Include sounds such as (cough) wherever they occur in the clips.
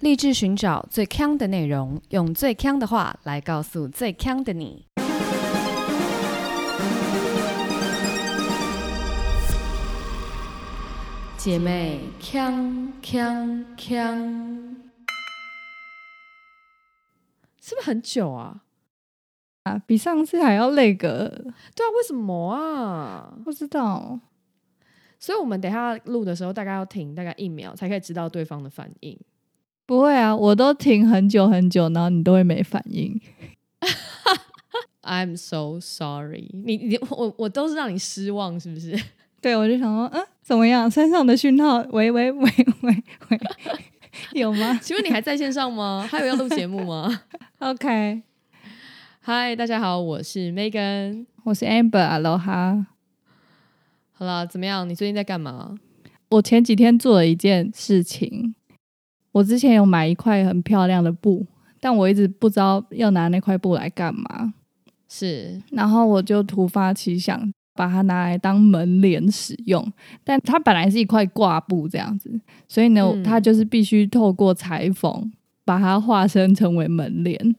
立志寻找最强的内容，用最强的话来告诉最强的你。姐妹，强强强，是不是很久啊？啊，比上次还要累个，对啊，为什么啊？不知道。所以我们等一下录的时候，大概要停大概一秒，才可以知道对方的反应。不会啊，我都停很久很久，然后你都会没反应。I'm so sorry，你你我我都是让你失望，是不是？对，我就想说，嗯，怎么样？山上的讯号，喂喂喂喂喂，有吗 (laughs) 请问你还在线上吗？还有要录节目吗？？(laughs) OK，嗨，大家好，我是 Megan。我是 Amber，Aloha。好啦，怎么样？你最近在干嘛？我前几天做了一件事情，我之前有买一块很漂亮的布，但我一直不知道要拿那块布来干嘛，是然后我就突发奇想，把它拿来当门帘使用。但它本来是一块挂布这样子，所以呢，嗯它就是必须透过裁缝把它化身成为门帘。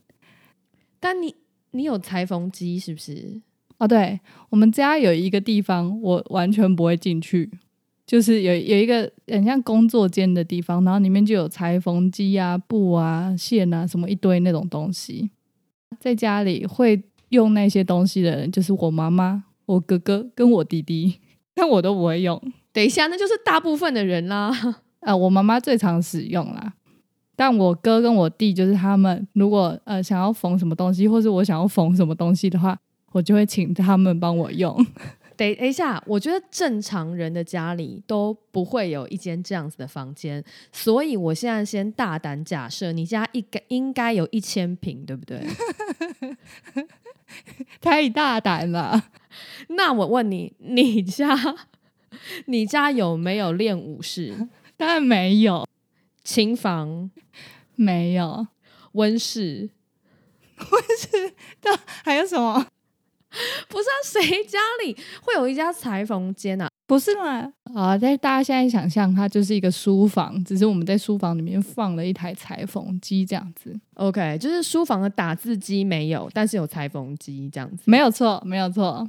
但你你有裁缝机是不是？哦，对，我们家有一个地方我完全不会进去，就是有有一个很像工作间的地方，然后里面就有裁缝机啊、布啊、线啊什么一堆那种东西。在家里会用那些东西的人，就是我妈妈、我哥哥跟我弟弟，但我都不会用。等一下，那就是大部分的人啦。(laughs) 呃，我妈妈最常使用啦，但我哥跟我弟就是他们如果呃想要缝什么东西，或是我想要缝什么东西的话，我就会请他们帮我用。等等一下，我觉得正常人的家里都不会有一间这样子的房间，所以我现在先大胆假设，你家应该应该有一千平，对不对？(laughs) 太大胆了，(laughs) 那我问你，你家你家有没有练武室、(laughs) 当然没有，琴房、没有，温室？温室，那还有什么？(laughs) 不是啊，谁家里会有一家裁缝间啊？不是吗，啊！但大家现在想象它就是一个书房，只是我们在书房里面放了一台裁缝机这样子，OK，就是书房的打字机没有，但是有裁缝机这样子。没有错，没有错，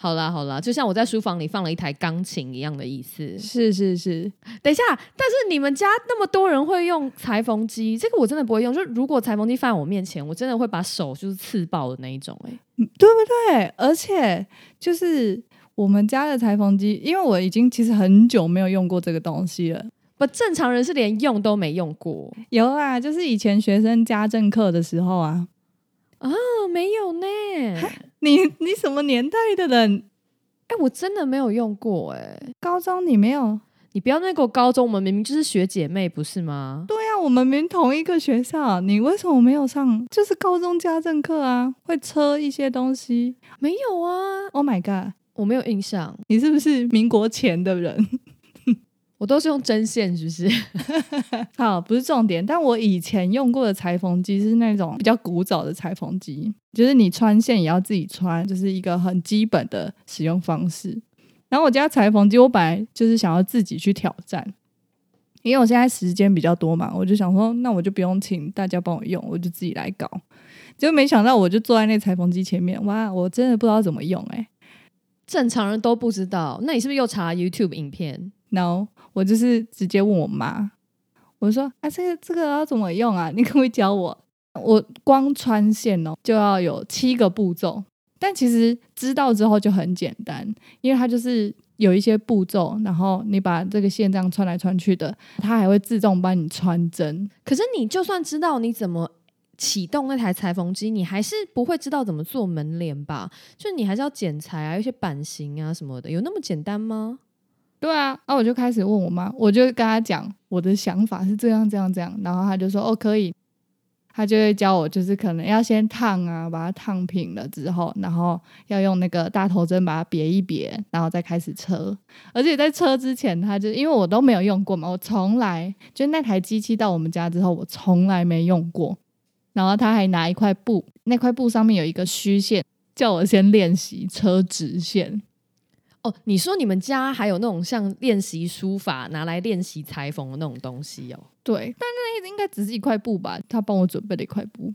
好啦好啦，就像我在书房里放了一台钢琴一样的意思。是是是，等一下，但是你们家那么多人会用裁缝机，这个我真的不会用。就如果裁缝机放在我面前，我真的会把手就是刺爆的那一种、欸。对不对？而且就是我们家的裁缝机，因为我已经其实很久没有用过这个东西了。不，正常人是连用都没用过。有啊，就是以前学生家政课的时候啊。哦，没有呢。你你什么年代的人？哎、我真的没有用过哎、高中你没有？你不要那个高中，我们明明就是学姐妹，不是吗？对啊，我们明明同一个学校，你为什么没有上？就是高中家政课啊，会车一些东西。没有啊，Oh my god，我没有印象。你是不是民国前的人？我都是用针线，是不是？(laughs) 好，不是重点。但我以前用过的裁缝机是那种比较古早的裁缝机，就是你穿线也要自己穿，就是一个很基本的使用方式。然后我家裁缝机，我本来就是想要自己去挑战，因为我现在时间比较多嘛，我就想说，那我就不用请大家帮我用，我就自己来搞。结果没想到，我就坐在那裁缝机前面，哇，我真的不知道怎么用哎、正常人都不知道。那你是不是又查 YouTube 影片？然后我就是直接问我妈，我说啊，这个这个要怎么用啊？(laughs) 你可不可以教我？我光穿线哦就要有七个步骤，但其实知道之后就很简单，因为它就是有一些步骤，然后你把这个线这样穿来穿去的，它还会自动帮你穿针。可是你就算知道你怎么启动那台裁缝机，你还是不会知道怎么做门帘吧？就你还是要剪裁啊，有一些版型啊什么的，有那么简单吗？对啊，那、我就开始问我妈，我就跟她讲我的想法是这样这样这样，然后她就说哦可以，她就会教我，就是可能要先烫啊，把它烫平了之后，然后要用那个大头针把它别一别，然后再开始车。而且在车之前，她就因为我都没有用过嘛，我从来就那台机器到我们家之后，我从来没用过。然后她还拿一块布，那块布上面有一个虚线，叫我先练习车直线。哦，你说你们家还有那种像练习书法拿来练习裁缝的那种东西哦？对，但那应该只是一块布吧？他帮我准备了一块布。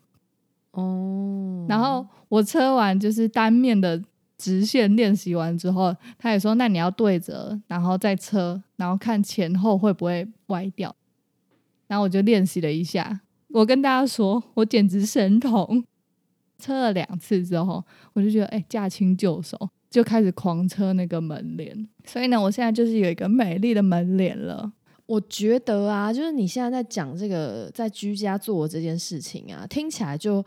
哦，然后我车完就是单面的直线练习完之后，他也说：“那你要对折，然后再车，然后看前后会不会歪掉。”然后我就练习了一下。我跟大家说，我简直神童。车了两次之后，我就觉得哎，驾轻就熟，就开始狂车那个门帘。所以呢，我现在就是有一个美丽的门帘了。我觉得啊，就是你现在在讲这个在居家做这件事情啊，听起来就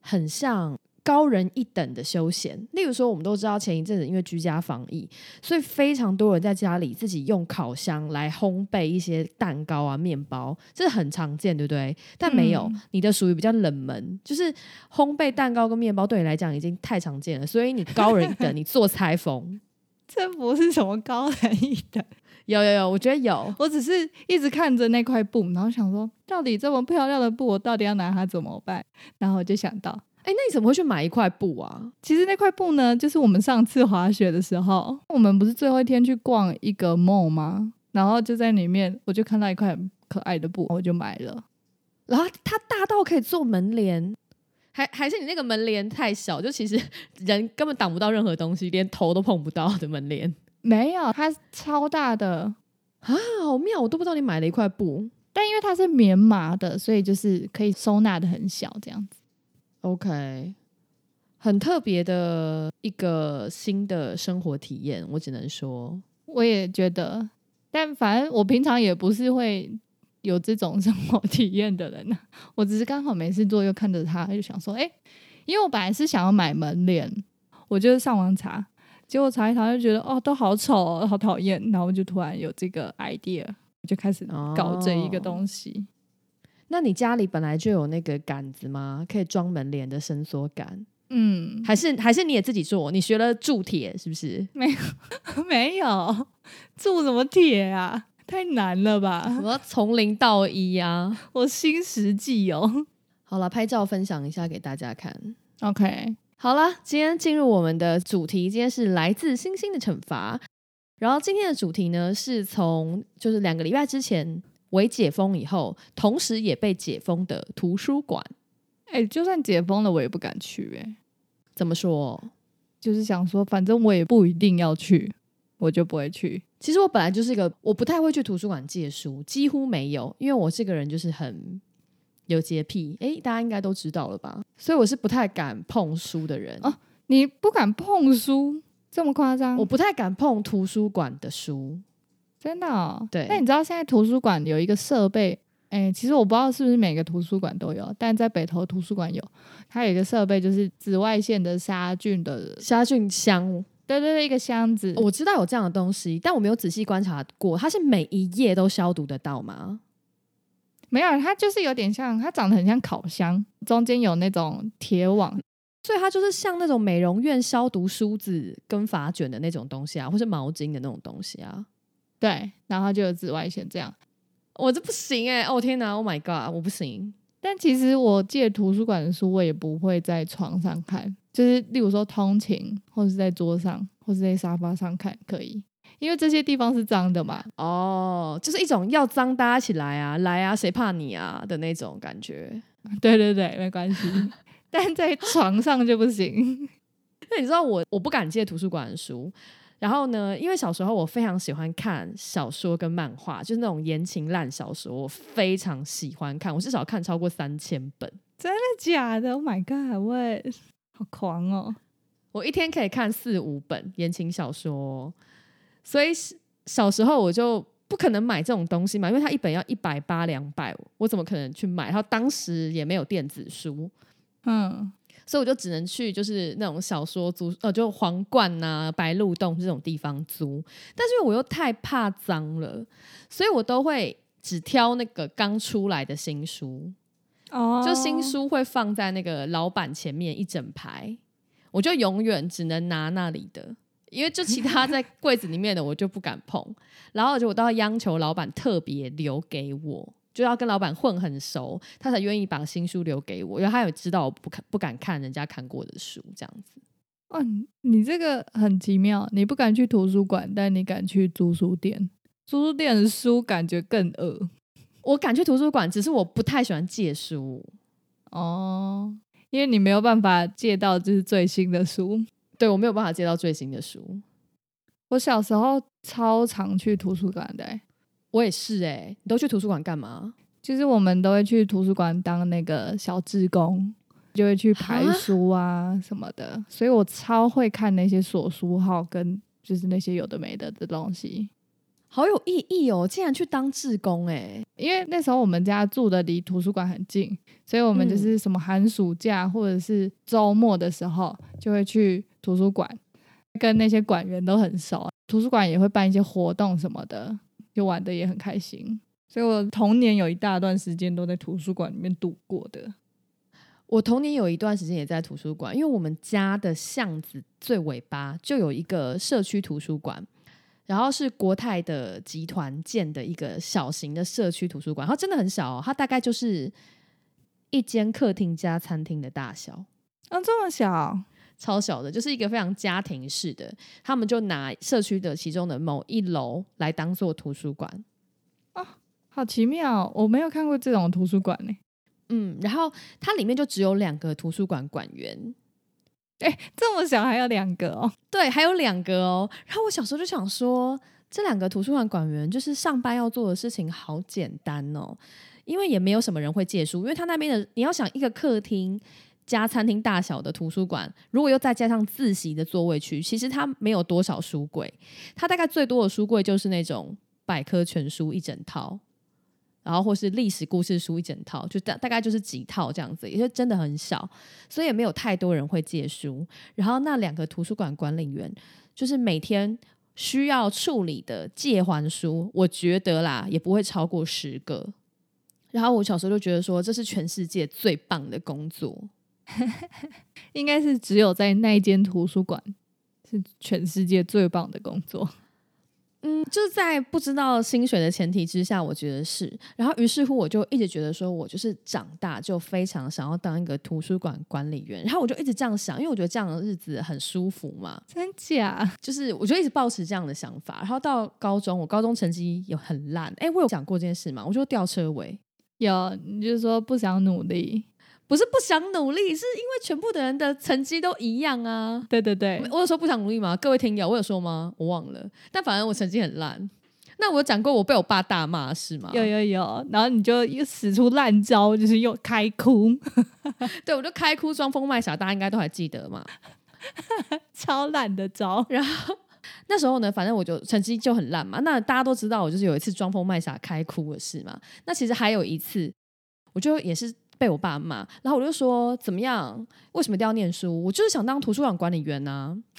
很像。高人一等的休闲，例如说，我们都知道前一阵子因为居家防疫，所以非常多人在家里自己用烤箱来烘焙一些蛋糕啊、面包，这是很常见，对不对？但没有你的属于比较冷门，就是烘焙蛋糕跟面包对你来讲已经太常见了，所以你高人一等，(laughs) 你做裁缝，这不是什么高人一等。有有有，我觉得有，我只是一直看着那块布，然后想说，到底这么漂亮的布，我到底要拿它怎么办？然后我就想到。哎，那你怎么会去买一块布啊？其实那块布呢，就是我们上次滑雪的时候，我们不是最后一天去逛一个 mall 吗？然后就在里面，我就看到一块很可爱的布，我就买了。然后它大到可以做门帘，还还是你那个门帘太小，就其实 (laughs) 人根本挡不到任何东西，连头都碰不到的门帘。(laughs) 没有，它超大的啊，好妙！我都不知道你买了一块布，但因为它是棉麻的，所以就是可以收纳的很小，这样子。OK，很特别的一个新的生活体验，我只能说，我也觉得，但反正我平常也不是会有这种生活体验的人呢。(laughs) 我只是刚好没事做，又看着他，就想说，哎，因为我本来是想要买门帘，我就上网查，结果查一查就觉得，哦，都好丑，哦好讨厌，然后就突然有这个 idea，就开始搞这一个东西。那你家里本来就有那个杆子吗？可以装门帘的伸缩杆？嗯，还是还是你也自己做？你学了铸铁是不是？没有，(laughs) 没有铸什么铁啊？太难了吧？什么从零到一啊？我新实际哦。好了，拍照分享一下给大家看。OK，好了，今天进入我们的主题，今天是来自星星的惩罚。然后今天的主题呢，是从就是两个礼拜之前。为解封以后，同时也被解封的图书馆，哎，就算解封了，我也不敢去。哎，怎么说？就是想说，反正我也不一定要去，我就不会去。其实我本来就是一个，我不太会去图书馆借书，几乎没有，因为我这个人就是很有洁癖。哎，大家应该都知道了吧？所以我是不太敢碰书的人。哦，你不敢碰书，这么夸张？我不太敢碰图书馆的书。真的，对。那你知道现在图书馆有一个设备？哎，其实我不知道是不是每个图书馆都有，但在北投图书馆有，它有一个设备，就是紫外线的杀菌的杀菌箱。对对对，一个箱子。我知道有这样的东西，但我没有仔细观察过，它是每一页都消毒得到吗？没有，它就是有点像，它长得很像烤箱，中间有那种铁网，所以它就是像那种美容院消毒梳子跟发卷的那种东西啊，或是毛巾的那种东西啊。对，然后就有紫外线这样，我这不行哎！哦天哪，Oh my god，我不行。但其实我借图书馆的书，我也不会在床上看，就是例如说通勤，或者是在桌上，或者在沙发上看可以，因为这些地方是脏的嘛。哦，就是一种要脏搭起来啊，来啊，谁怕你啊的那种感觉。对对对，没关系。(laughs) 但在床上就不行。(laughs) 那你知道我我不敢借图书馆的书。然后呢？因为小时候我非常喜欢看小说跟漫画，就是那种言情烂小说，我非常喜欢看，我至少看超过三千本。真的假的？Oh my god！喂，好狂哦！我一天可以看四五本言情小说，所以小时候我就不可能买这种东西嘛，因为它一本要一百八两百，我怎么可能去买？然后当时也没有电子书，嗯。所以我就只能去就是那种小说租呃，就皇冠呐、白鹿洞这种地方租。但是我又太怕脏了，所以我都会只挑那个刚出来的新书。哦，就新书会放在那个老板前面一整排，我就永远只能拿那里的，因为就其他在柜子里面的我就不敢碰。然后就我都要央求老板特别留给我。就要跟老板混很熟，他才愿意把新书留给我，因为他有知道我不看不敢看人家看过的书这样子。哦，你你这个很奇妙，你不敢去图书馆，但你敢去租书店。租书店的书感觉更恶我敢去图书馆，只是我不太喜欢借书。哦，因为你没有办法借到就是最新的书。对我没有办法借到最新的书。我小时候超常去图书馆的欸、我也是哎、你都去图书馆干嘛？就是我们都会去图书馆当那个小志工，就会去排书啊什么的，所以我超会看那些锁书号跟就是那些有的没的的东西。好有意义哦！竟然去当志工哎、因为那时候我们家住的离图书馆很近，所以我们嗯就是什么寒暑假或者是周末的时候，就会去图书馆，跟那些馆员都很熟，图书馆也会办一些活动什么的，就玩的也很开心。所以我童年有一大段时间都在图书馆里面度过的。我童年有一段时间也在图书馆，因为我们家的巷子最尾巴就有一个社区图书馆，然后是国泰的集团建的一个小型的社区图书馆，它真的很小、哦，它大概就是一间客厅加餐厅的大小。啊，这么小，超小的，就是一个非常家庭式的，他们就拿社区的其中的某一楼来当做图书馆。好奇妙，我没有看过这种图书馆呢、嗯，然后它里面就只有两个图书馆馆员，这么小还有两个哦，对，还有两个哦。然后我小时候就想说，这两个图书馆馆员就是上班要做的事情好简单哦，因为也没有什么人会借书，因为他那边的你要想一个客厅。加餐厅大小的图书馆，如果又再加上自习的座位区，其实它没有多少书柜，它大概最多的书柜就是那种百科全书一整套，然后或是历史故事书一整套，就大大概就是几套这样子，也就真的很少，所以也没有太多人会借书。然后那两个图书馆管理员，就是每天需要处理的借还书，我觉得啦也不会超过十个。然后我小时候就觉得说，这是全世界最棒的工作。(laughs) 应该是只有在那一间图书馆是全世界最棒的工作。嗯，就是在不知道薪水的前提之下，我觉得是。然后于是乎，我就一直觉得说，我就是长大就非常想要当一个图书馆管理员。然后我就一直这样想，因为我觉得这样的日子很舒服嘛。真假？就是我就一直保持这样的想法。然后到高中，我高中成绩有很烂。哎，我有讲过这件事吗？我就吊车尾，有，你就是说不想努力。不是不想努力，是因为全部的人的成绩都一样啊。对对对，我有说不想努力吗？各位听友，我有说吗？我忘了。但反正我成绩很烂。那我讲过我被我爸大骂是吗？有有有，然后你就又使出烂招，就是又开哭，(laughs) 对，我就开哭装疯卖傻，大家应该都还记得嘛。(laughs) 超烂的招。然后那时候呢，反正我就成绩就很烂嘛。那大家都知道，我就是有一次装疯卖傻开哭的事嘛。那其实还有一次，我就也是被我爸骂，然后我就说怎么样？为什么一定要念书？我就是想当图书馆管理员呐、(laughs)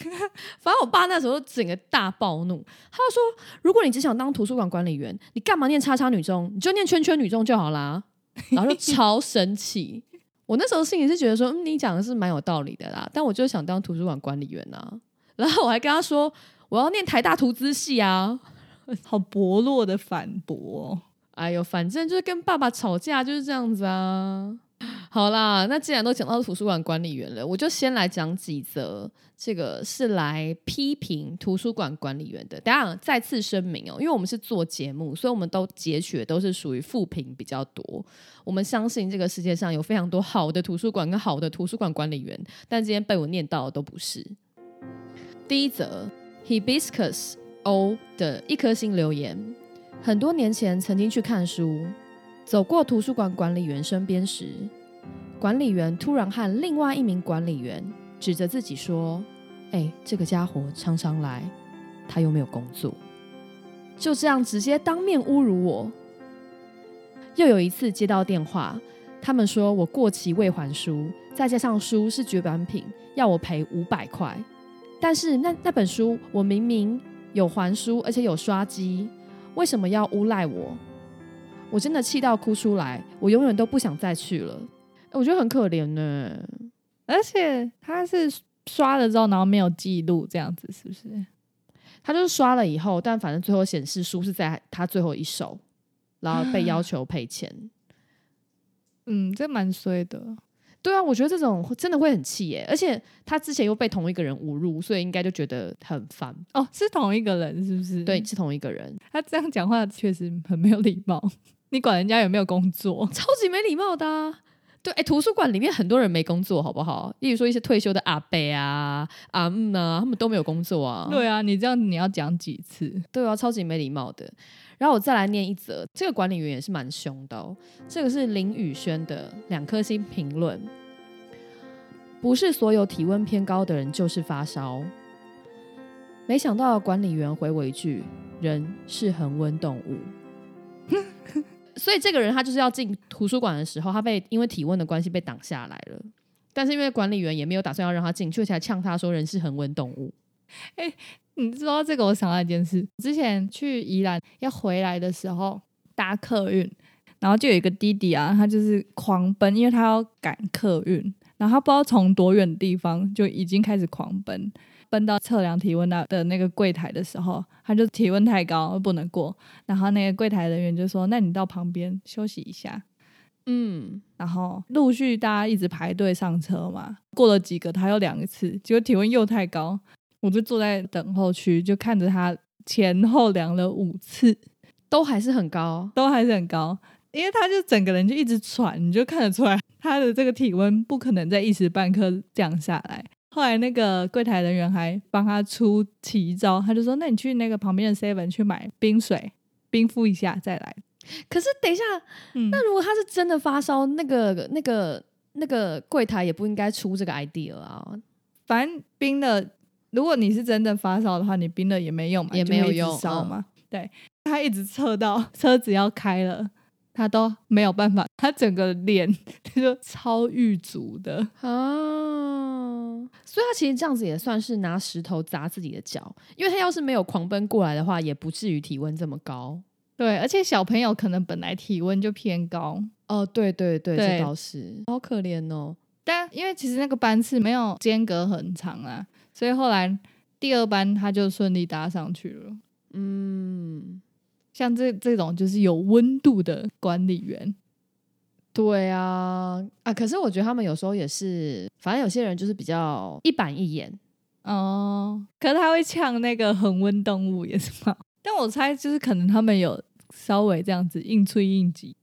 反正我爸那时候整个大暴怒，他就说：如果你只想当图书馆管理员，你干嘛念叉叉女中？你就念圈圈女中就好啦。然后就超生气。我那时候心里是觉得说，嗯，你讲的是蛮有道理的啦，但我就是想当图书馆管理员啊。然后我还跟他说，我要念台大图资系啊。好薄弱的反驳、哎呦，反正就是跟爸爸吵架就是这样子啊。好啦，那既然都讲到图书馆管理员了，我就先来讲几则这个是来批评图书馆管理员的。等一下再次声明哦，因为我们是做节目，所以我们都截取的都是属于负评比较多。我们相信这个世界上有非常多好的图书馆跟好的图书馆管理员，但今天被我念到的都不是。第一则，Hibiscus O 的一颗星留言。很多年前曾经去看书，走过图书馆管理员身边时，管理员突然和另外一名管理员指着自己说：“哎、这个家伙常常来，他又没有工作。”就这样直接当面侮辱我。又有一次接到电话，他们说我过期未还书，再加上书是绝版品，要我赔五百块。但是那那本书我明明有还书，而且有刷机，为什么要诬赖我？我真的气到哭出来，我永远都不想再去了。我觉得很可怜呢。而且他是刷了之后，然后没有记录，这样子是不是？他就是刷了以后，但反正最后显示书是在他最后一手，然后被 (gasps) 要求赔钱。嗯，这蛮衰的。对啊，我觉得这种真的会很气耶，而且他之前又被同一个人侮辱，所以应该就觉得很烦。哦，是同一个人是不是？对，，是同一个人，他这样讲话确实很没有礼貌。你管人家有没有工作？(laughs) 超级没礼貌的、啊。对，哎，图书馆里面很多人没工作，好不好？例如说一些退休的阿伯啊、阿姆啊，他们都没有工作啊。对啊，你这样你要讲几次？对啊，超级没礼貌的。然后我再来念一则，这个管理员也是蛮凶的哦。这个是林宇轩的两颗星评论：不是所有体温偏高的人就是发烧。没想到管理员回我一句：“人是恒温动物。(laughs) ”所以这个人他就是要进图书馆的时候，他被因为体温的关系被挡下来了。但是因为管理员也没有打算要让他进去，才呛他说：“人是恒温动物。你知道这个，我想到一件事，之前去宜兰要回来的时候搭客运，然后就有一个弟弟啊，他就是狂奔，因为他要赶客运，然后他不知道从多远的地方就已经开始狂奔，奔到测量体温的的那个柜台的时候，他就体温太高不能过，然后那个柜台人员就说：“那你到旁边休息一下。”嗯，然后陆续大家一直排队上车嘛，过了几个，他又量一次，结果体温又太高，我就坐在等候区，就看着他前后量了五次，都还是很高。都还是很高，因为他就整个人就一直喘，你就看得出来他的这个体温不可能在一时半刻降下来。后来那个柜台人员还帮他出奇招，他就说：“那你去那个旁边的 Seven 去买冰水，冰敷一下再来。可是等一下，”嗯，那如果他是真的发烧，那个、那个、那个柜台也不应该出这个 idea 啊。反正冰的，如果你是真的发烧的话，你冰了也没用嘛，也没有用嗯烧嘛。对，他一直测到 (laughs) 车子要开了，他都没有办法，他整个脸 (laughs) 就超狱足的。啊，所以他其实这样子也算是拿石头砸自己的脚，因为他要是没有狂奔过来的话，也不至于体温这么高。对，而且小朋友可能本来体温就偏高，哦，对对对，对这倒是，好可怜哦。但因为其实那个班次没有间隔很长啊，所以后来第二班他就顺利搭上去了。嗯，像这这种就是有温度的管理员，对啊，啊，可是我觉得他们有时候也是，反正有些人就是比较一板一眼。哦，可是他会呛那个恒温动物也是吗？但我猜就是可能他们有稍微这样子应催应急。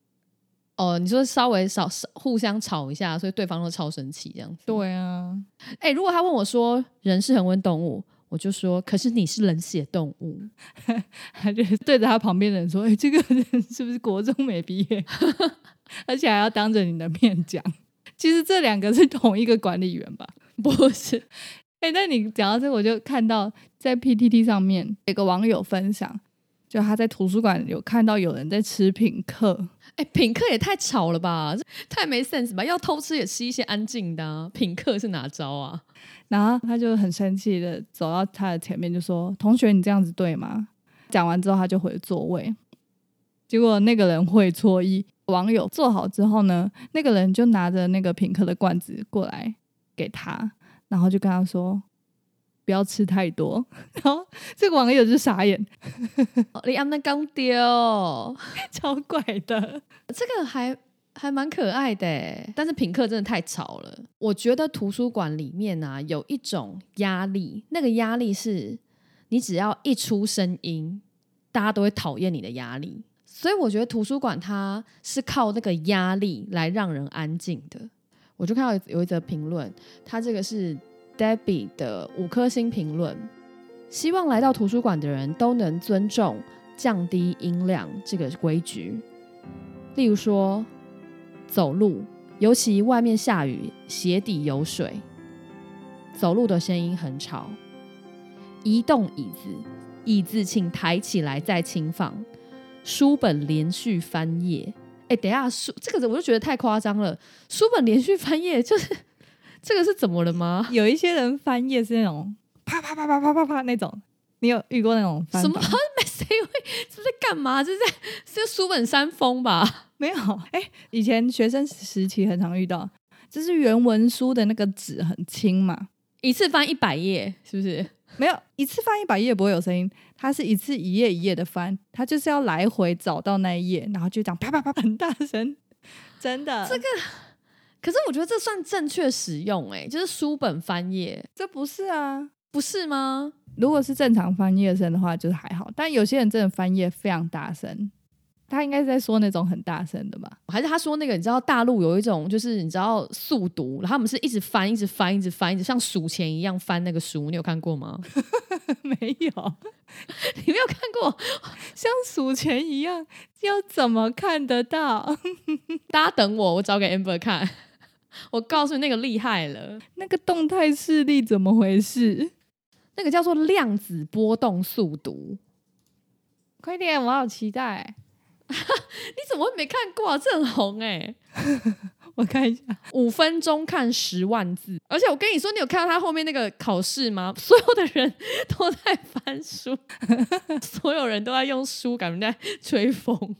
哦，你说稍微少少互相吵一下，所以对方都超生气这样子。对啊，哎、如果他问我说人是恒温动物，我就说，可是你是冷血动物。(laughs) 他就对着他旁边的人说：“哎、这个人 (laughs) 是不是国中没毕业？(laughs) 而且还要当着你的面讲。”其实这两个是同一个管理员吧？不是，哎、那你讲到这个，我就看到在 PTT 上面有个网友分享，就他在图书馆有看到有人在吃品客，哎、品客也太吵了吧，这太没 sense 吧？要偷吃也吃一些安静的、啊，品客是哪招啊？然后他就很生气的走到他的前面，就说：“同学，你这样子对吗？”讲完之后，他就回座位。结果那个人会错意，网友做好之后呢，那个人就拿着那个品客的罐子过来给他，然后就跟他说：“不要吃太多。(laughs) ”然后这个网友就傻眼，哦你安那刚丢，(laughs) 超怪的。这个还还蛮可爱的欸，但是品客真的太吵了。我觉得图书馆里面啊有一种压力，那个压力是你只要一出声音，大家都会讨厌你的压力。所以我觉得图书馆它是靠那个压力来让人安静的。我就看到有一则评论，它这个是 Debbie 的五颗星评论，希望来到图书馆的人都能尊重降低音量这个规矩。例如说，走路，尤其外面下雨，鞋底有水，走路的声音很吵。移动椅子，椅子请抬起来再轻放。书本连续翻页，哎，等下书这个我就觉得太夸张了。书本连续翻页，就是这个是怎么了吗？有一些人翻页是那种啪啪啪啪啪啪啪那种，你有遇过那种翻什么？(laughs) 没谁会这是在干嘛？这是在是书本扇风吧？没有，哎、以前学生时期很常遇到，就是原文书的那个纸很轻嘛，一次翻一百页，是不是？没有一次翻一百页不会有声音，它是一次一页一页的翻，它就是要来回找到那一页，然后就这样啪啪啪很大声，真的。这个可是我觉得这算正确使用、欸，就是书本翻页，这不是啊。不是吗？如果是正常翻页声的话，就是还好。但有些人真的翻页非常大声，他应该是在说那种很大声的吧？还是他说那个，你知道大陆有一种就是你知道速读，然后他们是一直翻，一直翻，一直翻，一直像数钱一样翻那个书，你有看过吗？(laughs) 没有，你没有看过？像数钱一样，要怎么看得到？(laughs) 大家等我，我找给 Amber 看。我告诉你，那个厉害了，那个动态视力怎么回事？那个叫做量子波动速读。快点，我好期待！(laughs) 你怎么会没看过啊？这很红哎、(laughs) 我看一下，五分钟看十万字，而且我跟你说，你有看到他后面那个考试吗？(laughs) 所有的人都在翻书，所有人都在用书，感觉在吹风。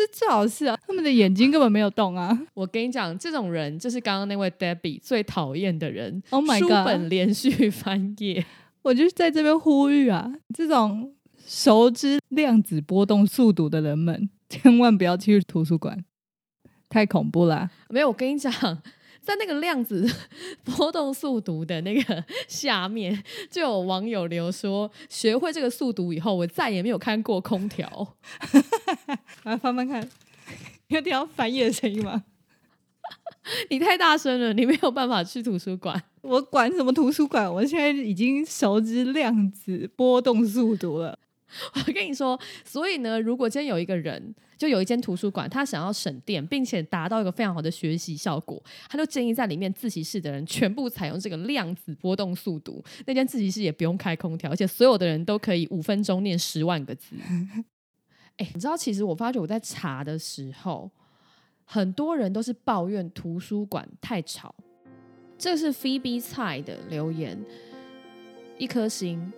这最好是啊，他们的眼睛根本没有动啊。(laughs) 我跟你讲，这种人就是刚刚那位 Debbie 最讨厌的人。Oh my god！本连续翻页，(laughs) 我就在这边呼吁啊，这种熟知量子波动速度的人们，千万不要去图书馆，太恐怖啦！没有。我跟你讲，在那个量子 (laughs) 波动速读的那个下面，就有网友留说，学会这个速读以后，我再也没有看过空调。(laughs) 来翻翻看，(laughs) 有听到翻页的声音吗？你太大声了，你没有办法去图书馆。我管什么图书馆，我现在已经熟知量子波动速读了。(laughs) 我跟你说，所以呢，如果今天有一个人，就有一间图书馆，他想要省电，并且达到一个非常好的学习效果，他就建议在里面自习室的人全部采用这个量子波动速读。那间自习室也不用开空调，而且所有的人都可以五分钟念十万个字。哎、你知道，其实我发觉我在查的时候，很多人都是抱怨图书馆太吵。这是 Phoebe 菜的留言，一颗星。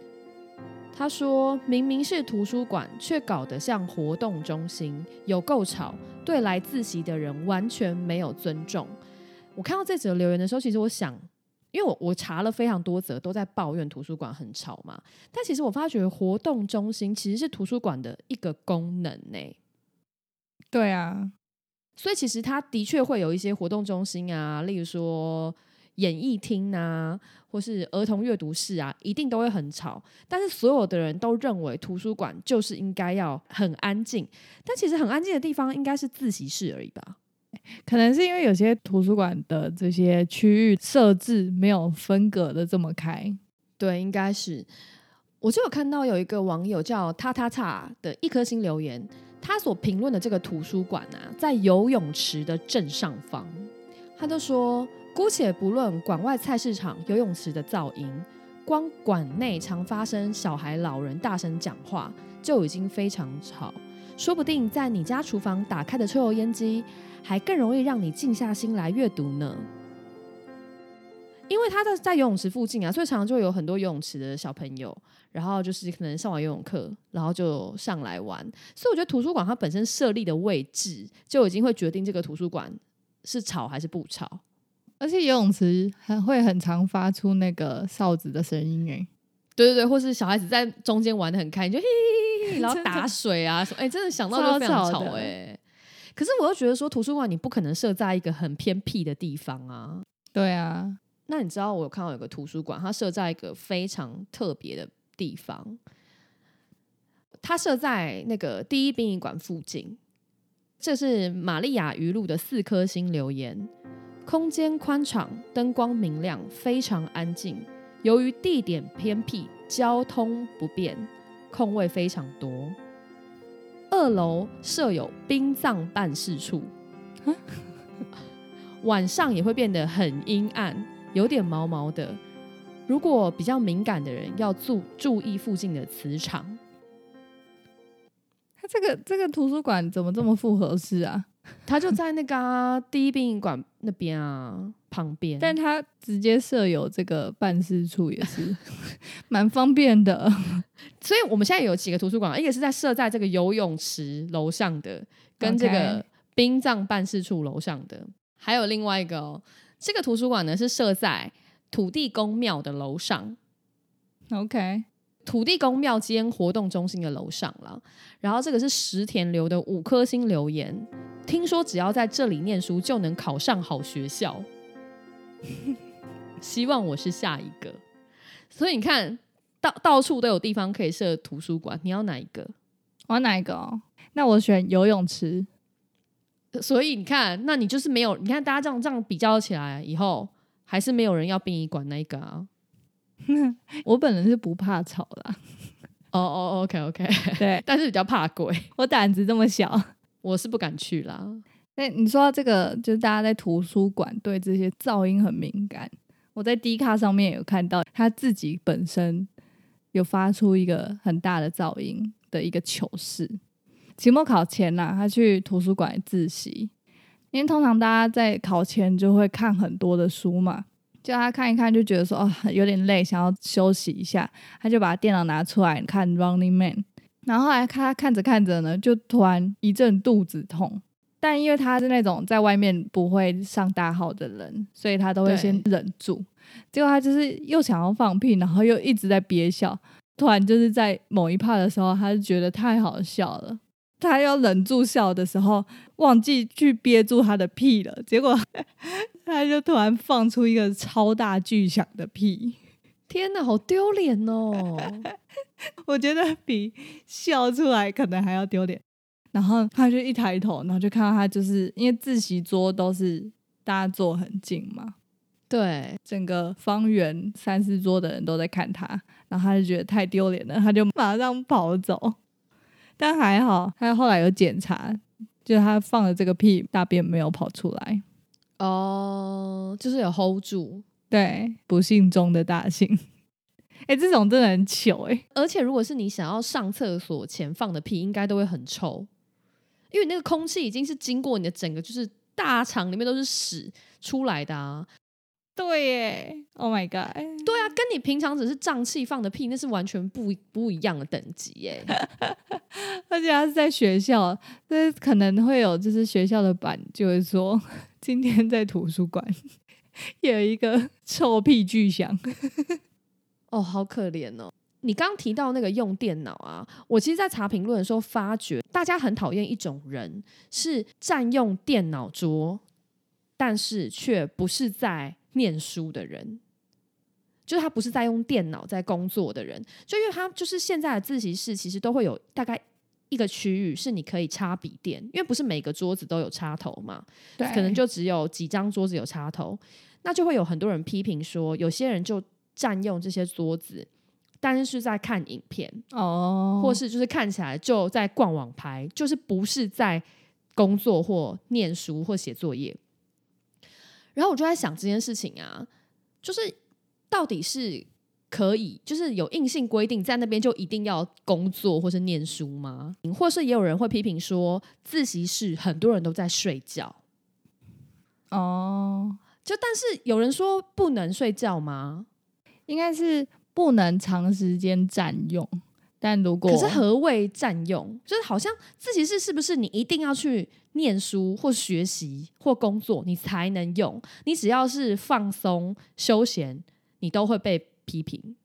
他说：“明明是图书馆，却搞得像活动中心，有够吵，对来自习的人完全没有尊重。”我看到这则留言的时候，其实我想，因为我我查了非常多则，都在抱怨图书馆很吵嘛。但其实我发觉活动中心其实是图书馆的一个功能呢、对啊，所以其实它的确会有一些活动中心啊，例如说演艺厅啊，或是儿童阅读室啊，一定都会很吵。但是所有的人都认为图书馆就是应该要很安静，但其实很安静的地方应该是自习室而已吧？可能是因为有些图书馆的这些区域设置没有分隔的这么开。对，应该是。我就有看到有一个网友叫他他叉的一颗星留言，他所评论的这个图书馆啊，在游泳池的正上方。他就说，姑且不论馆外菜市场、游泳池的噪音，光馆内常发生小孩、老人大声讲话就已经非常吵。说不定在你家厨房打开的抽油烟机，还更容易让你静下心来阅读呢。因为他在在游泳池附近啊，所以常常就有很多游泳池的小朋友，然后就是可能上完游泳课，然后就上来玩。所以我觉得图书馆它本身设立的位置就已经会决定这个图书馆是吵还是不吵。而且游泳池还会很常发出那个哨子的声音哎。对对对，或是小孩子在中间玩的很开心，就嘿嘿嘿 (laughs) 嘿，(laughs) 然后打水啊什么，哎、真的想到就非常吵哎、可是我又觉得说，图书馆你不可能设在一个很偏僻的地方啊。对啊，那你知道我有看到有个图书馆，它设在一个非常特别的地方，它设在那个第一殡仪馆附近。这是玛利亚鱼露的四颗星留言，空间宽敞，灯光明亮，非常安静。由于地点偏僻，交通不便，空位非常多。二楼设有殡葬办事处，(laughs) 晚上也会变得很阴暗，有点毛毛的。如果比较敏感的人，要注注意附近的磁场。他这个这个图书馆怎么这么复合式啊？他就在那个啊、第一殡仪馆那边啊旁边，但他直接设有这个办事处，也是 (laughs) 蛮方便的。所以我们现在有几个图书馆，一个是在设在这个游泳池楼上的，跟这个殡葬办事处楼上的，还有另外一个哦，这个图书馆呢是设在土地公庙的楼上。OK，土地公庙间活动中心的楼上了。然后这个是石田留的五颗星留言，听说只要在这里念书就能考上好学校，(laughs) 希望我是下一个。所以你看到到处都有地方可以设图书馆，你要哪一个？我要哪一个、哦？那我选游泳池。所以你看，那你就是没有，你看大家这样这样比较起来以后，还是没有人要殡仪馆那一个啊。(laughs) 我本人是不怕吵啦，哦哦，OK OK，(laughs) 对但是比较怕鬼，(laughs) 我胆子这么小。我是不敢去啦。那你说到这个，就是大家在图书馆对这些噪音很敏感。我在 D 卡上面有看到他自己本身有发出一个很大的噪音的一个糗事。期末考前呐、他去图书馆自习，因为通常大家在考前就会看很多的书嘛，就他看一看就觉得说哦 (laughs) 有点累，想要休息一下，他就把电脑拿出来看《Running Man》，然后后来他看着看着呢，就突然一阵肚子痛。但因为他是那种在外面不会上大号的人，所以他都会先忍住。结果他就是又想要放屁，然后又一直在憋笑。突然就是在某一 part 的时候，他就觉得太好笑了。他要忍住笑的时候，忘记去憋住他的屁了，结果他就突然放出一个超大巨响的屁。天哪，好丢脸哦！(laughs) 我觉得比笑出来可能还要丢脸。然后他就一抬头，然后就看到他就是因为自习桌都是大家坐很近嘛，对，整个方圆三四桌的人都在看他，然后他就觉得太丢脸了，他就马上跑走。但还好，他后来有检查，就是他放的这个屁大便没有跑出来。哦，就是有 hold 住。对，不幸中的大幸。哎、这种真的很糗哎、而且如果是你想要上厕所前放的屁，应该都会很臭，因为那个空气已经是经过你的整个就是大肠里面都是屎出来的啊。对耶，Oh my god！对啊，跟你平常只是胀气放的屁，那是完全不不一样的等级耶。(laughs) 而且他是在学校，那可能会有就是学校的版就会说，今天在图书馆有一个臭屁巨响。哦，好可怜哦。你刚提到那个用电脑啊，我其实，在查评论的时候发觉，大家很讨厌一种人，是占用电脑桌，但是却不是在念书的人。就是他不是在用电脑在工作的人，就因为他就是现在的自习室其实都会有大概一个区域是你可以插笔电，因为不是每个桌子都有插头嘛，对可能就只有几张桌子有插头，那就会有很多人批评说，有些人就占用这些桌子，但是是在看影片，哦，或是就是看起来就在逛网拍，就是不是在工作或念书或写作业。然后我就在想这件事情啊，就是到底是可以，就是有硬性规定在那边就一定要工作或是念书吗？或是也有人会批评说，自习室很多人都在睡觉。哦，就但是有人说不能睡觉吗？应该是不能长时间占用，但如果可是何谓占用？就是好像自习室是不是你一定要去念书或学习或工作，你才能用？你只要是放松休闲，你都会被批评。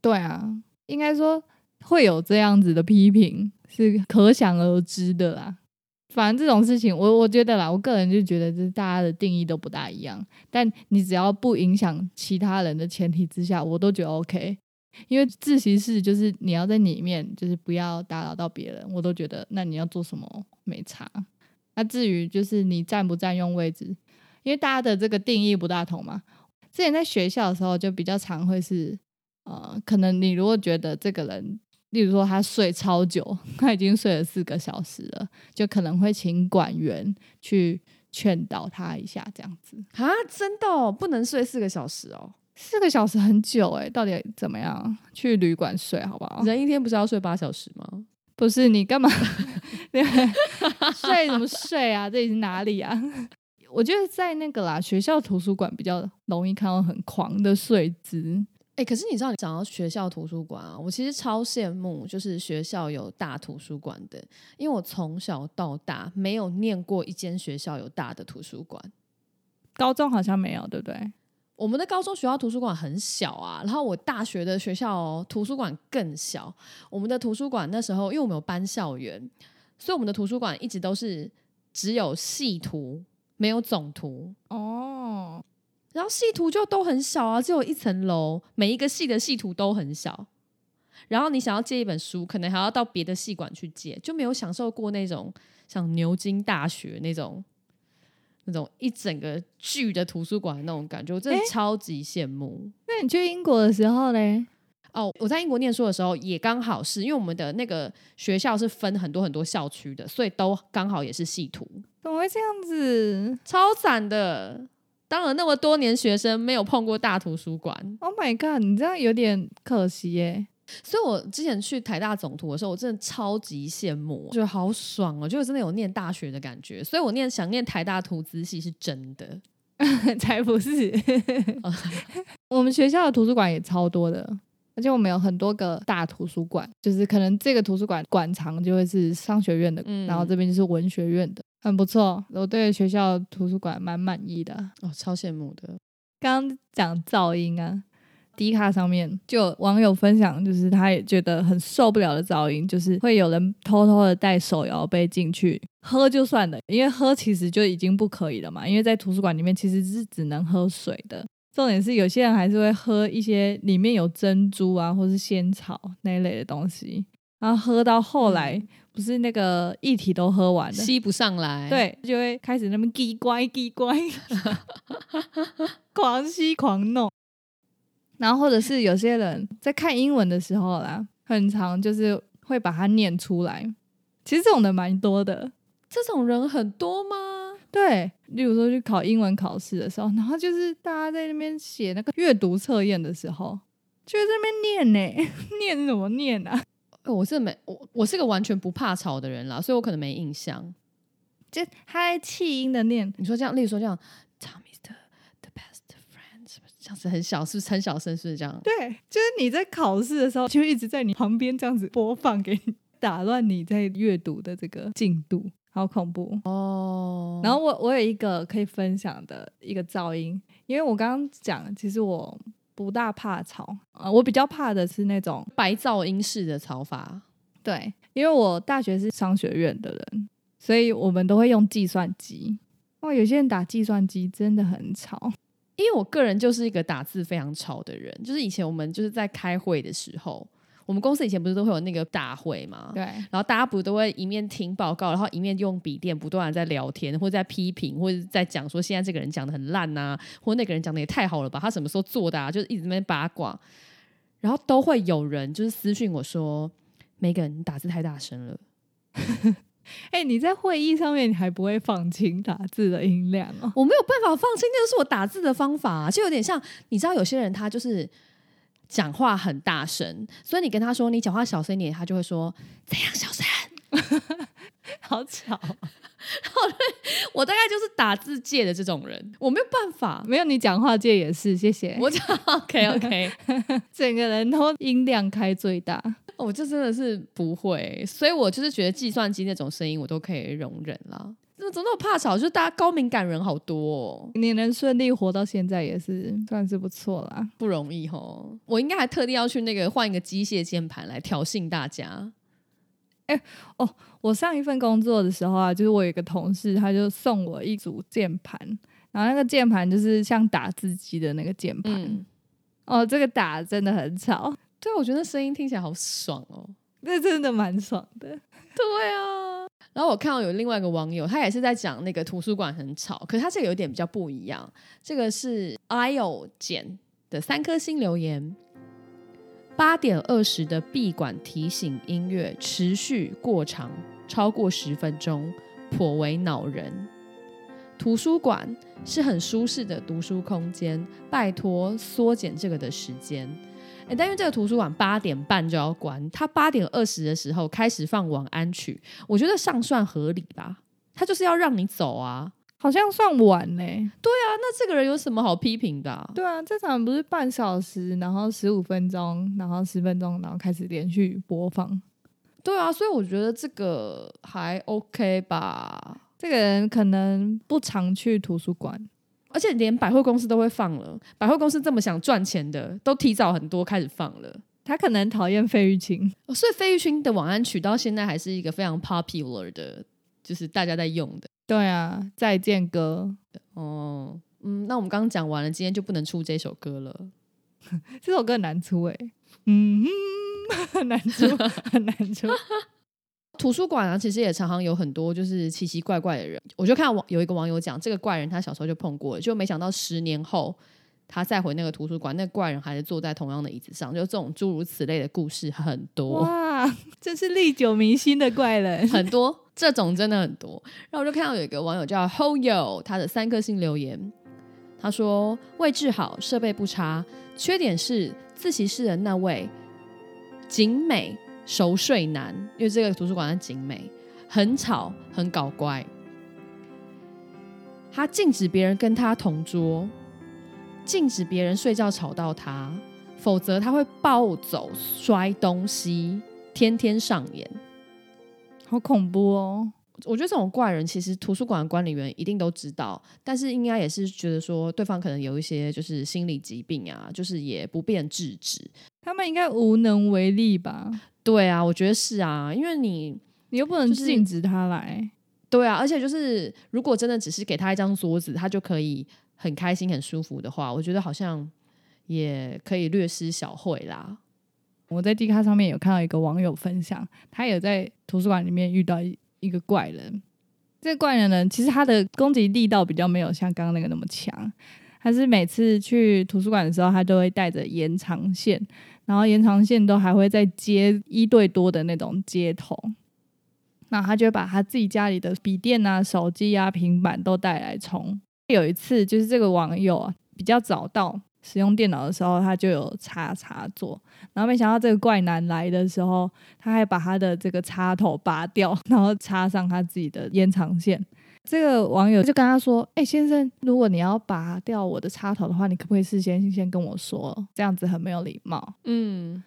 对啊，应该说会有这样子的批评是可想而知的啦。反正这种事情，我我觉得啦，我个人就觉得，就是大家的定义都不大一样。但你只要不影响其他人的前提之下，我都觉得 OK。因为自习室就是你要在里面，就是不要打扰到别人，我都觉得那你要做什么没差。那至于就是你占不占用位置，因为大家的这个定义不大同嘛。之前在学校的时候，就比较常会是呃，可能你如果觉得这个人，例如说他睡超久，他已经睡了四个小时了，就可能会请管员去劝导他一下，这样子。啊，真的、哦、不能睡四个小时哦？四个小时很久哎、到底怎么样？去旅馆睡好不好？人一天不是要睡八小时吗？不是你干嘛？(laughs) (laughs) 睡怎么睡啊？这里是哪里啊？我觉得在那个啦，学校图书馆比较容易看到很狂的睡姿。哎、可是你知道，你讲到学校图书馆啊，我其实超羡慕，就是学校有大图书馆的，因为我从小到大没有念过一间学校有大的图书馆。高中好像没有，对不对？我们的高中学校图书馆很小啊，然后我大学的学校、哦、图书馆更小。我们的图书馆那时候，因为我们有搬校园，所以我们的图书馆一直都是只有系图，没有总图。哦，然后系图就都很小啊，只有一层楼，每一个系的系图都很小。然后你想要借一本书，可能还要到别的系馆去借，就没有享受过那种像牛津大学那种那种一整个巨的图书馆的那种感觉，我真的超级羡慕。那你去英国的时候呢？哦，我在英国念书的时候也刚好是因为我们的那个学校是分很多很多校区的，所以都刚好也是系图，怎么会这样子超惨的。当了那么多年学生，没有碰过大图书馆，？Oh my god！你这样有点可惜耶。所以我之前去台大总图的时候，我真的超级羡慕，觉得好爽哦，就真的有念大学的感觉。所以我念想念台大图资系是真的。(laughs) 才不是哦。(laughs) 我们学校的图书馆也超多的，而且我们有很多个大图书馆，就是可能这个图书馆馆藏就会是商学院的，嗯然后这边就是文学院的，很不错。我对学校图书馆蛮满意的。哦，超羡慕的。刚刚讲噪音啊。D 卡上面就有网友分享，就是他也觉得很受不了的噪音，就是会有人偷偷的带手摇杯进去喝就算了，因为喝其实就已经不可以了嘛，因为在图书馆里面其实是只能喝水的。重点是有些人还是会喝一些里面有珍珠啊，或是仙草那一类的东西，然后喝到后来、不是那个液体都喝完了，吸不上来，，对，就会开始那么叽乖叽乖，(laughs) 狂吸狂弄。然后或者是有些人在看英文的时候啦，很长就是会把它念出来。其实这种的蛮多的，这种人很多吗？对。例如说去考英文考试的时候，然后就是大家在那边写那个阅读测验的时候，就在那边念呢，(laughs) 念什么念啊？呃我是没我我是个完全不怕吵的人啦，所以我可能没印象。就他在气音的念，你说这样，例如说这样，Tom is the the best friend，是不是这样子很小？是不是很小声？是不是这样？对，就是你在考试的时候，就一直在你旁边这样子播放给你，打乱你在阅读的这个进度，好恐怖。哦，然后我我有一个可以分享的一个噪音，因为我刚刚讲，其实我不大怕吵，呃，我比较怕的是那种白噪音式的吵法，对，因为我大学是商学院的人，所以我们都会用计算机。哇，有些人打计算机真的很吵，因为我个人就是一个打字非常吵的人，就是以前我们就是在开会的时候，我们公司以前不是都会有那个大会嘛？对，然后大家不都会一面听报告，然后一面用笔电不断的在聊天，或者在批评，或者在讲说现在这个人讲的很烂呐、或那个人讲的也太好了吧，他什么时候做的啊？就是一直在八卦，然后都会有人就是私讯我说，Megan 你打字太大声了。(laughs) 哎、你在会议上面你还不会放轻打字的音量哦？我没有办法放轻，那就是我打字的方法、啊，就有点像你知道有些人他就是讲话很大声，所以你跟他说你讲话小声一点，他就会说怎样小声。(laughs) 好吵，我大概就是打字界的这种人，我没有办法。没有你讲话界也是，谢谢。我讲 (laughs) OK OK，整个人都音量开最大，我就真的是不会，所以我就是觉得计算机那种声音我都可以容忍啦。怎么怎么那么怕吵？就是大家高敏感人好多、哦，你能顺利活到现在也是算是不错啦。不容易吼。我应该还特地要去那个换一个机械键盘来挑衅大家。哎哦我上一份工作的时候啊，就是我有一个同事，他就送我一组键盘，然后那个键盘就是像打字机的那个键盘。嗯，哦，这个打真的很吵，对，我觉得声音听起来好爽哦。那真的蛮爽的。对啊。然后我看到有另外一个网友，他也是在讲那个图书馆很吵，可是他这个有点比较不一样。这个是 IO 简的三颗星留言。八点二十的闭馆提醒音乐持续过长，超过十分钟，颇为恼人。图书馆是很舒适的读书空间，拜托缩减这个的时间。诶，但因为这个图书馆八点半就要关，他八点二十的时候开始放晚安曲，我觉得尚算合理吧。他就是要让你走啊，好像算晚呢、那这个人有什么好批评的啊、对啊，这场不是半小时，然后十五分钟，然后十分钟，然后开始连续播放。对啊，所以我觉得这个还 OK 吧。这个人可能不常去图书馆，而且连百货公司都会放了。百货公司这么想赚钱的，都提早很多开始放了。他可能讨厌费玉清，哦所以费玉清的晚安曲到现在还是一个非常 popular 的，就是大家在用的。对啊，再见歌哦，嗯，那我们刚刚讲完了，今天就不能出这首歌了。(laughs) 这首歌很难出哎、嗯，(laughs) 很难出，(laughs) 很难出。图书馆啊，其实也常常有很多就是奇奇怪怪的人。我就看网有一个网友讲，这个怪人他小时候就碰过了，就没想到十年后他再回那个图书馆，那个怪人还是坐在同样的椅子上。就这种诸如此类的故事很多哇，真是历久弥新的怪人。很多，这种真的很多。然后我就看到有一个网友叫 Hoyo，他的三颗星留言，他说位置好，设备不差，缺点是自习室的那位景美熟睡男，因为这个图书馆在景美，很吵，很搞怪。他禁止别人跟他同桌，禁止别人睡觉吵到他，否则他会暴走、摔东西，天天上演。好恐怖哦！我觉得这种怪人，其实图书馆的管理员一定都知道，但是应该也是觉得说对方可能有一些就是心理疾病啊，就是也不便制止。他们应该无能为力吧？对啊，我觉得是啊，因为你你又不能禁止他来。对啊，而且就是如果真的只是给他一张桌子，他就可以很开心、很舒服的话，我觉得好像也可以略施小惠啦。我在 D 卡上面有看到一个网友分享，他也在图书馆里面遇到一一个怪人。这个怪人呢，其实他的攻击力道比较没有像刚刚那个那么强。他是每次去图书馆的时候，他都会带着延长线，然后延长线都还会再接一对多的那种接头。那他就把他自己家里的笔电啊、手机啊、平板都带来充。有一次，就是这个网友啊比较早到使用电脑的时候，他就有插插座，然后没想到这个怪男来的时候，他还把他的这个插头拔掉，然后插上他自己的延长线。这个网友就跟他说：“哎、先生，如果你要拔掉我的插头的话，你可不可以事先先跟我说？这样子很没有礼貌。”嗯，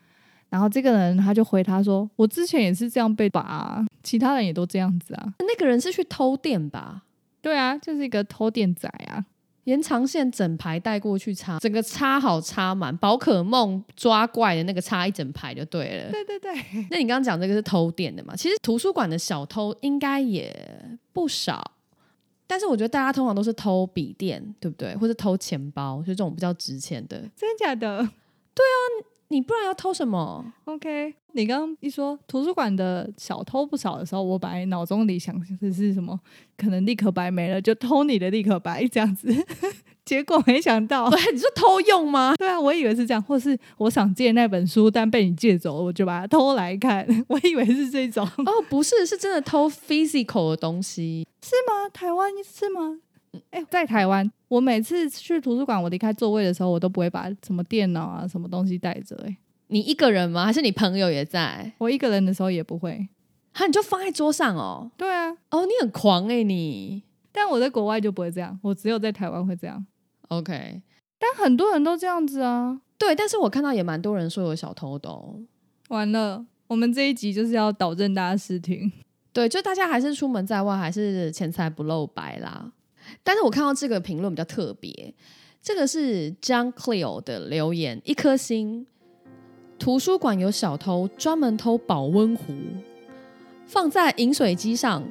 然后这个人他就回他说：“我之前也是这样被拔啊、其他人也都这样子啊。那个人是去偷电吧？对啊，就是一个偷电仔啊。延长线整排带过去插，整个插好插满，宝可梦抓怪的那个插一整排就对了。对对对，那你刚刚讲这个是偷电的嘛？其实图书馆的小偷应该也不少，但是我觉得大家通常都是偷笔电，对不对？或者偷钱包，就这种比较值钱的。真的假的你不然要偷什么？？OK，你刚刚一说图书馆的小偷不少的时候，我本来脑中里想的是什么？可能立可白没了，就偷你的立可白这样子。(laughs) 结果没想到，(laughs) 对，你说偷用吗？对啊，我以为是这样，或是我想借那本书，但被你借走了，我就把它偷来看。(laughs) 我以为是这种，哦，不是，是真的偷 physical 的东西。是吗？台湾是吗？哎、在台湾，我每次去图书馆，我离开座位的时候，我都不会把什么电脑啊、什么东西带着、哎，你一个人吗？还是你朋友也在？我一个人的时候也不会。哈，你就放在桌上哦。对啊，哦，你很狂哎、你。但我在国外就不会这样，我只有在台湾会这样。OK，但很多人都这样子啊。对，但是我看到也蛮多人说有小偷的哦。完了，我们这一集就是要导正大家视听。对，就大家还是出门在外，还是钱财不露白啦。但是我看到这个评论比较特别，这个是 John Cleo 的留言，一颗星。图书馆有小偷专门偷保温壶，放在饮水机上，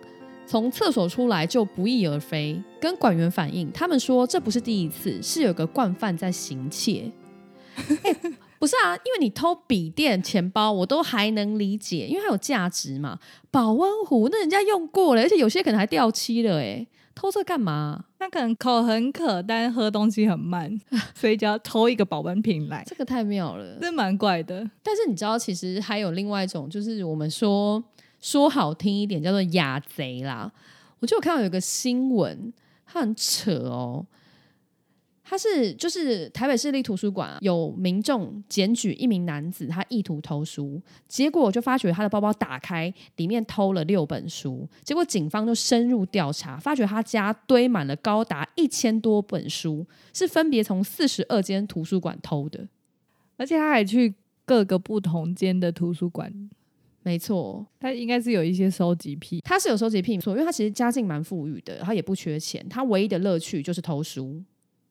从厕所出来就不翼而飞。跟馆员反映，他们说这不是第一次，是有个惯犯在行窃。欸 (laughs) 不是啊，因为你偷笔电、钱包，我都还能理解，因为它有价值嘛。保温壶那人家用过了，而且有些可能还掉漆了，哎，偷这干嘛？那可能口很渴，但是喝东西很慢，(laughs) 所以就要偷一个保温瓶来，这个太妙了。这蛮怪的。但是你知道，其实还有另外一种，就是我们说说好听一点，叫做雅贼啦。我就有看到有一个新闻，它很扯哦。他是就是台北市立图书馆有民众检举一名男子，他意图偷书，结果就发觉他的包包打开，里面偷了六本书。结果警方就深入调查，发觉他家堆满了高达一千多本书，是分别从四十二间图书馆偷的。而且他还去各个不同间的图书馆，没错，他应该是有一些收集癖。他是有收集癖，没错，因为他其实家境蛮富裕的，他也不缺钱，他唯一的乐趣就是偷书。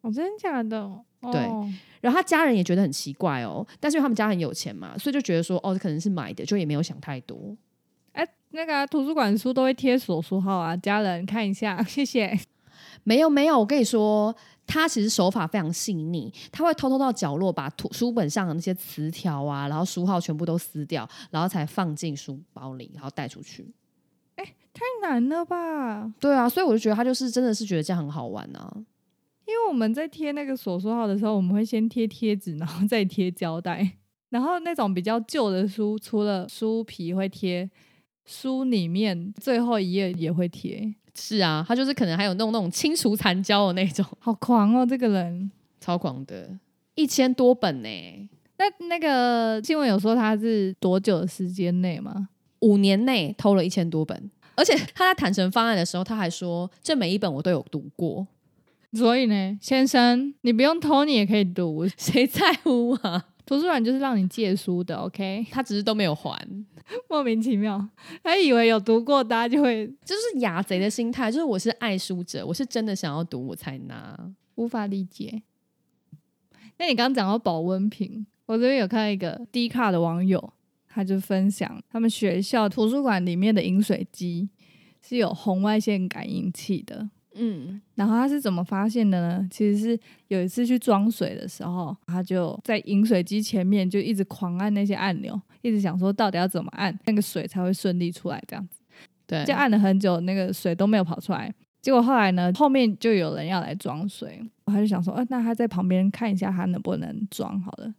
哦，真的假的？对哦然后他家人也觉得很奇怪哦，但是因为他们家很有钱嘛，所以就觉得说哦，可能是买的，就也没有想太多。哎、那个啊、图书馆书都会贴锁书号啊，家人看一下，谢谢。(laughs) 没有没有，我跟你说，他其实手法非常细腻，他会偷偷到角落把图书本上的那些词条啊，然后书号全部都撕掉，然后才放进书包里，然后带出去。哎太难了吧？对啊，所以我就觉得他就是真的是觉得这样很好玩啊。因为我们在贴那个锁书号的时候，我们会先贴贴纸，然后 (laughs) 再贴胶带。然后那种比较旧的书，除了书皮会贴，书里面最后一页也会贴。是啊，他就是可能还有弄那种清除残胶的那种，(laughs) 好狂哦，这个人。超狂的，一千多本呢、那那个新闻有说他是多久的时间内吗？五年内偷了一千多本，而且他在坦诚方案的时候，他还说这每一本我都有读过，所以呢，先生，你不用偷，你也可以读。(laughs) 谁在乎啊？图书馆就是让你借书的，OK？(laughs) 他只是都没有还，(laughs) 莫名其妙，他以为有读过，大家就会就是雅贼的心态，就是我是爱书者，我是真的想要读我才拿。无法理解。那你刚刚讲到保温瓶，我这边有看到一个低卡的网友，他就分享他们学校图书馆里面的饮水机是有红外线感应器的。嗯，然后他是怎么发现的呢？其实是有一次去装水的时候，他就在饮水机前面就一直狂按那些按钮，一直想说到底要怎么按那个水才会顺利出来这样子。对，就按了很久，那个水都没有跑出来。结果后来呢，后面就有人要来装水，他就想说，呃，那他在旁边看一下他能不能装好了。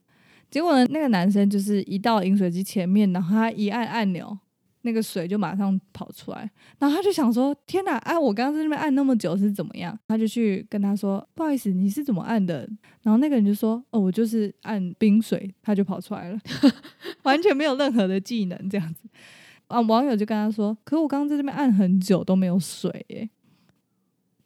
结果呢，那个男生就是一到饮水机前面，然后他一按按钮，那个水就马上跑出来。然后他就想说，天哪，啊，我刚刚在那边按那么久是怎么样？他就去跟他说，不好意思，你是怎么按的？然后那个人就说，哦，我就是按冰水，他就跑出来了，(laughs) 完全没有任何的技能这样子。啊，网友就跟他说：“可我刚刚在这边按很久都没有水耶。”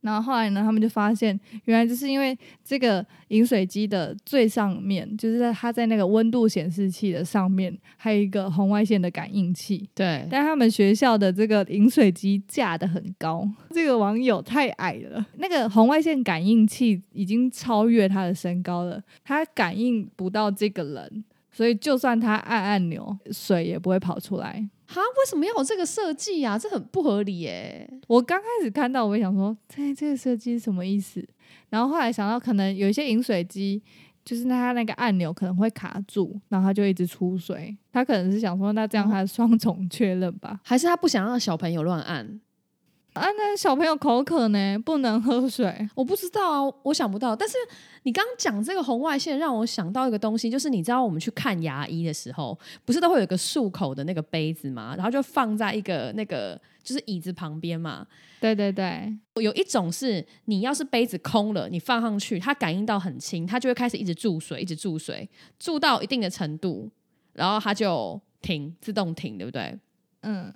然后后来呢，他们就发现，原来就是因为这个饮水机的最上面，就是在它在那个温度显示器的上面，还有一个红外线的感应器。对，但他们学校的这个饮水机架得很高，这个网友太矮了，那个红外线感应器已经超越他的身高了，他感应不到这个人，所以就算他按按钮，水也不会跑出来。哈，为什么要有这个设计啊？这很不合理耶。我刚开始看到，我也想说，这这个设计是什么意思？然后后来想到，可能有一些饮水机，就是它那个按钮可能会卡住，然后它就一直出水。他可能是想说，那这样它双重确认吧？还是他不想让小朋友乱按？啊，那小朋友口渴呢，不能喝水。(laughs) 我不知道啊，我想不到。但是你刚刚讲这个红外线，让我想到一个东西，就是你知道我们去看牙医的时候，不是都会有一个漱口的那个杯子吗？然后就放在一个那个就是椅子旁边嘛。对对对，有一种是你要是杯子空了，你放上去，它感应到很轻，它就会开始一直注水，一直注水，注到一定的程度，然后它就停，自动停，对不对？嗯，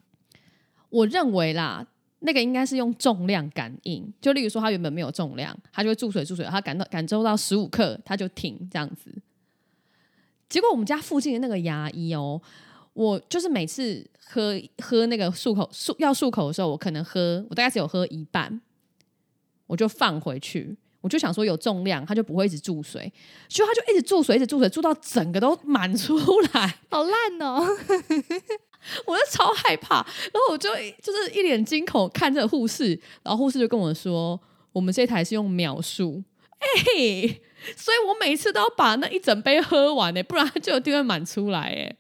我认为啦，那个应该是用重量感应，就例如说它原本没有重量，它就会注水注水，它感到感受到十五克，它就停这样子。结果我们家附近的那个牙医哦，我就是每次喝喝那个漱口漱要漱口的时候，我可能喝我大概只有喝一半，我就放回去。我就想说有重量，它就不会一直注水，结果它就一直注水，一直注水，注到整个都满出来。(laughs) 好烂哦！我就超害怕，然后我就就是一脸惊恐看着护士，然后护士就跟我说，我们这台是用秒数，哎、所以我每次都要把那一整杯喝完呢、不然就有地方满出来哎、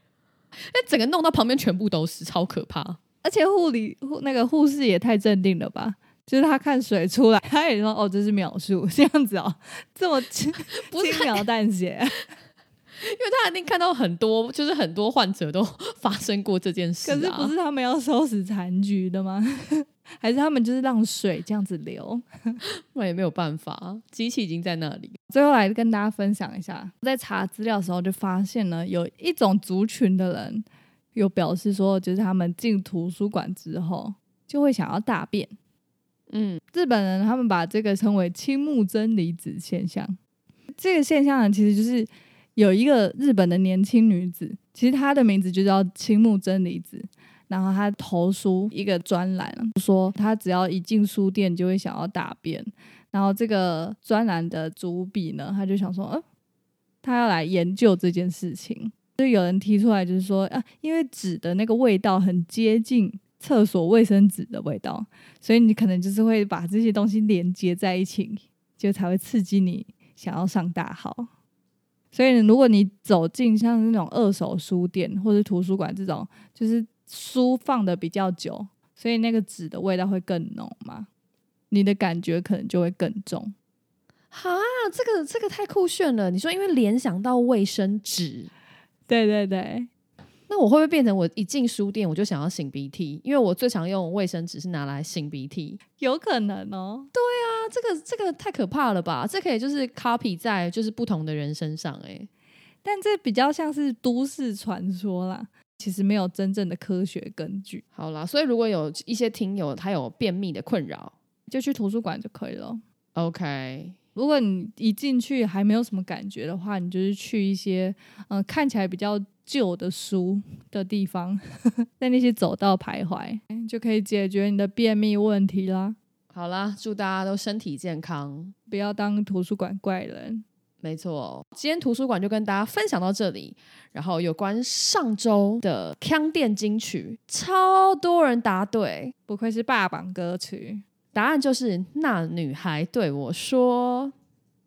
那整个弄到旁边全部都是，超可怕。而且护理护那个护士也太镇定了吧？就是他看水出来，他也说哦，这是秒数，这样子哦，这么轻不是轻描淡写。(laughs) 因为他一定看到很多，就是很多患者都 (laughs) 发生过这件事、啊。可是不是他们要收拾残局的吗？(laughs) 还是他们就是让水这样子流？(laughs) 那也没有办法，机器已经在那里。最后来跟大家分享一下，在查资料的时候就发现呢，有一种族群的人有表示说，就是他们进图书馆之后就会想要大便。嗯，日本人他们把这个称为青木真离子现象。这个现象呢，其实就是有一个日本的年轻女子，其实她的名字就叫青木真理子。然后她投书一个专栏，说她只要一进书店就会想要大便，然后这个专栏的主笔呢，他就想说，嗯、他要来研究这件事情。就有人提出来，就是说啊，因为纸的那个味道很接近厕所卫生纸的味道，所以你可能就是会把这些东西连接在一起，就才会刺激你想要上大号。所以，如果你走进像那种二手书店或者图书馆这种，就是书放的比较久，所以那个纸的味道会更浓嘛，你的感觉可能就会更重。哈，这个这个太酷炫了！你说因为联想到卫生纸，对对对，那我会不会变成我一进书店我就想要擤鼻涕？因为我最常用卫生纸是拿来擤鼻涕。有可能哦。对啊，这个这个太可怕了吧？这可以就是 copy 在就是不同的人身上、欸，但这比较像是都市传说啦，其实没有真正的科学根据，好啦，所以如果有一些听友他有便秘的困扰就去图书馆就可以了。，OK，如果你一进去还没有什么感觉的话，你就是去一些嗯、呃看起来比较旧的书的地方，(laughs) 在那些走道徘徊，就可以解决你的便秘问题啦。好啦，祝大家都身体健康。不要当图书馆怪人。没错，今天图书馆就跟大家分享到这里。然后有关上周的腔电金曲，超多人答对，不愧是霸榜歌曲，答案就是那女孩对我说。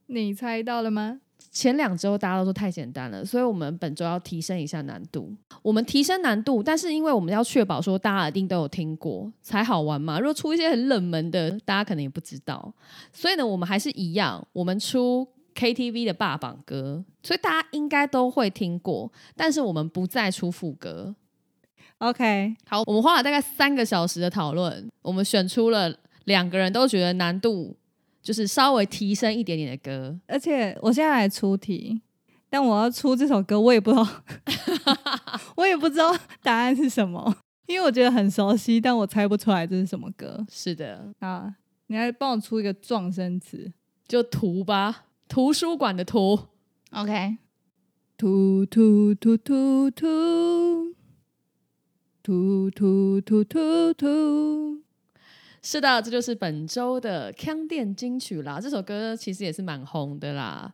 你猜到了吗？前两周大家都说太简单了，所以我们本周要提升一下难度。我们提升难度，但是因为我们要确保说大家一定都有听过才好玩嘛。如果出一些很冷门的，大家可能也不知道，所以呢，我们还是一样，我们出 KTV 的霸榜歌，所以大家应该都会听过，但是我们不再出副歌。OK，好，我们花了大概三个小时的讨论，我们选出了两个人都觉得难度就是稍微提升一点点的歌，而且我现在来出题，但我要出这首歌，我也不知道，哈哈哈，我也不知道答案是什么，因为我觉得很熟悉，但我猜不出来这是什么歌。是的，啊，你来帮我出一个撞声词，就图吧，图书馆的图，OK，图图图图图图图图图。是的，这就是本周的腔电金曲啦。这首歌其实也是蛮红的啦。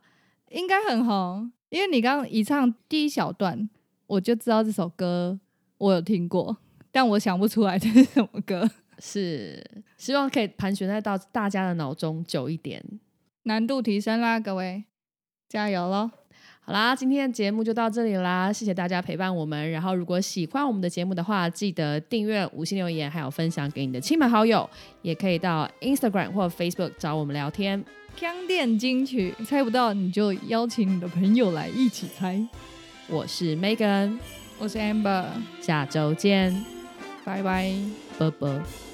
应该很红，因为你刚刚一唱第一小段，我就知道这首歌我有听过，但我想不出来这是什么歌。是，希望可以盘旋在到大家的脑中久一点。难度提升啦，各位，加油喽！好啦，今天的节目就到这里啦，谢谢大家陪伴我们。然后，如果喜欢我们的节目的话，记得订阅、五星留言，还有分享给你的亲朋好友。也可以到 Instagram 或 Facebook 找我们聊天。腔电金曲，猜不到你就邀请你的朋友来一起猜。我是 Megan，我是 Amber，下周见，拜拜。啵啵。